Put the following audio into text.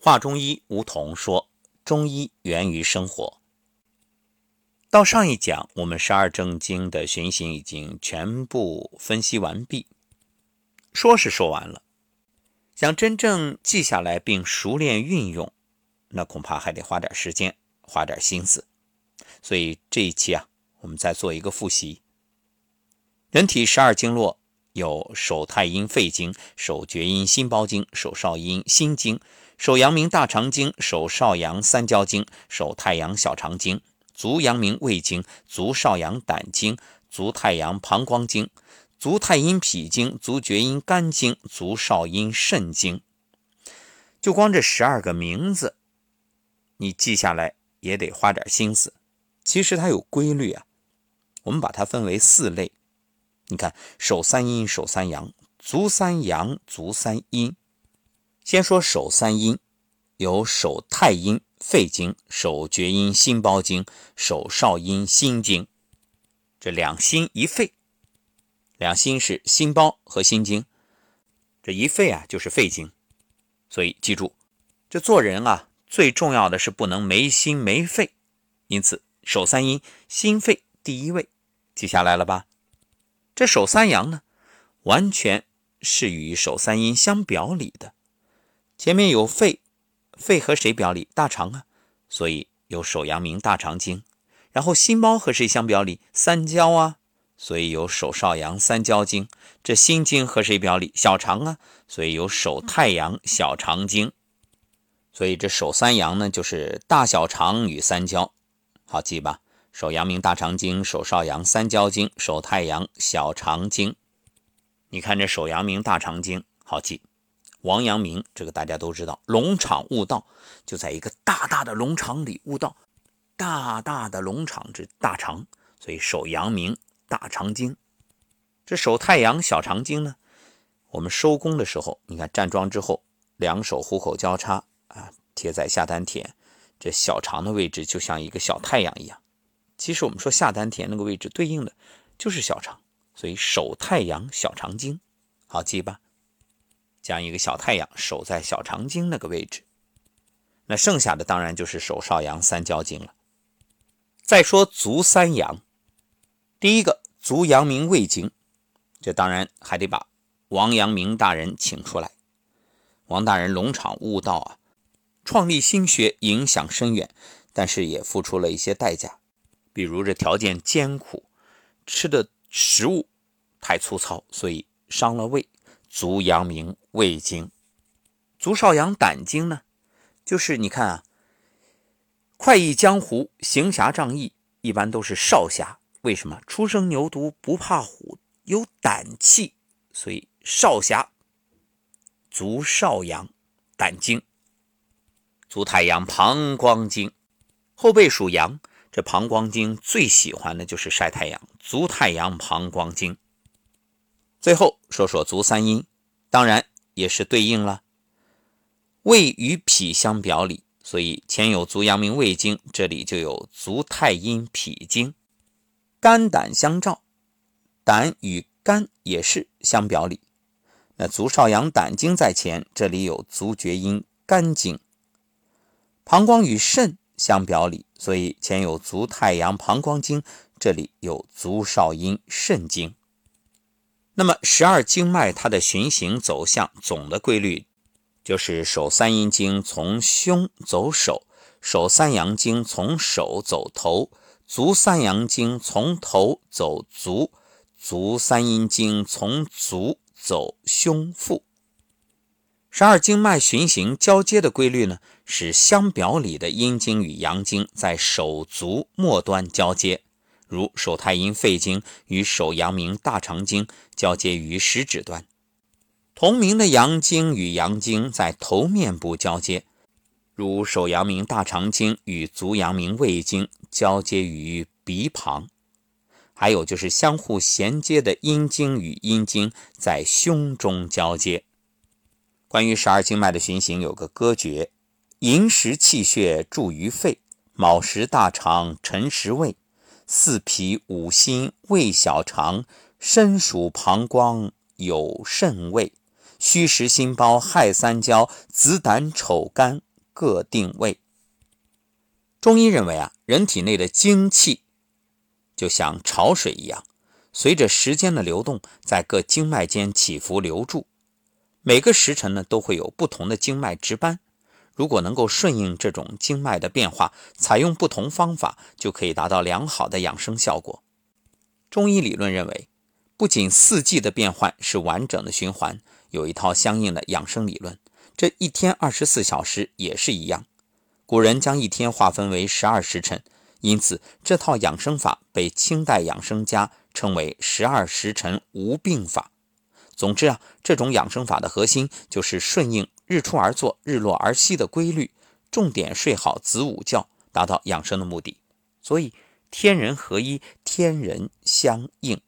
华中医吴桐说：“中医源于生活。”到上一讲，我们十二正经的循行已经全部分析完毕，说是说完了，想真正记下来并熟练运用，那恐怕还得花点时间，花点心思。所以这一期啊，我们再做一个复习。人体十二经络有手太阴肺经、手厥阴心包经、手少阴心经、手阳明大肠经、手少阳三焦经、手太阳小肠经。足阳明胃经、足少阳胆经、足太阳膀胱经、足太阴脾经、足厥阴肝经、足少阴肾经，就光这十二个名字，你记下来也得花点心思。其实它有规律啊，我们把它分为四类。你看，手三阴，手三阳，足三阳，足三阴。先说手三阴，有手太阴。肺经、手厥阴心包经、手少阴心经，这两心一肺，两心是心包和心经，这一肺啊就是肺经。所以记住，这做人啊最重要的是不能没心没肺。因此，手三阴心肺第一位，记下来了吧？这手三阳呢，完全是与手三阴相表里的，前面有肺。肺和谁表里？大肠啊，所以有手阳明大肠经。然后心包和谁相表里？三焦啊，所以有手少阳三焦经。这心经和谁表里？小肠啊，所以有手太阳小肠经。所以这手三阳呢，就是大小肠与三焦，好记吧？手阳明大肠经、手少阳三焦经、手太阳小肠经。你看这手阳明大肠经，好记。王阳明，这个大家都知道，龙场悟道，就在一个大大的龙场里悟道，大大的龙场之大肠，所以手阳明大肠经。这手太阳小肠经呢，我们收功的时候，你看站桩之后，两手虎口交叉啊，贴在下丹田，这小肠的位置就像一个小太阳一样。其实我们说下丹田那个位置对应的就是小肠，所以手太阳小肠经，好记吧？将一个小太阳守在小肠经那个位置，那剩下的当然就是手少阳三焦经了。再说足三阳，第一个足阳明胃经，这当然还得把王阳明大人请出来。王大人龙场悟道啊，创立心学，影响深远，但是也付出了一些代价，比如这条件艰苦，吃的食物太粗糙，所以伤了胃。足阳明胃经，足少阳胆经呢？就是你看啊，快意江湖，行侠仗义，一般都是少侠。为什么？初生牛犊不怕虎，有胆气，所以少侠。足少阳胆经，足太阳膀胱经，后背属阳，这膀胱经最喜欢的就是晒太阳。足太阳膀胱经。最后说说足三阴，当然也是对应了胃与脾相表里，所以前有足阳明胃经，这里就有足太阴脾经。肝胆相照，胆与肝也是相表里。那足少阳胆经在前，这里有足厥阴肝经。膀胱与肾相表里，所以前有足太阳膀胱经，这里有足少阴肾经。那么十二经脉它的循行走向总的规律，就是手三阴经从胸走手，手三阳经从手走头，足三阳经从头走足，足三阴经从足走胸腹。十二经脉循行交接的规律呢，是相表里的阴经与阳经在手足末端交接。如手太阴肺经与手阳明大肠经交接于食指端，同名的阳经与阳经在头面部交接，如手阳明大肠经与足阳明胃经交接于鼻旁，还有就是相互衔接的阴经与阴经在胸中交接。关于十二经脉的循行有个歌诀：寅时气血注于肺，卯时大肠辰时胃。四脾五心胃小肠，身属膀胱有肾胃，虚实心包害三焦，子胆丑肝各定位。中医认为啊，人体内的精气就像潮水一样，随着时间的流动，在各经脉间起伏流注。每个时辰呢，都会有不同的经脉值班。如果能够顺应这种经脉的变化，采用不同方法，就可以达到良好的养生效果。中医理论认为，不仅四季的变换是完整的循环，有一套相应的养生理论。这一天二十四小时也是一样。古人将一天划分为十二时辰，因此这套养生法被清代养生家称为“十二时辰无病法”。总之啊，这种养生法的核心就是顺应日出而作、日落而息的规律，重点睡好子午觉，达到养生的目的。所以天人合一，天人相应。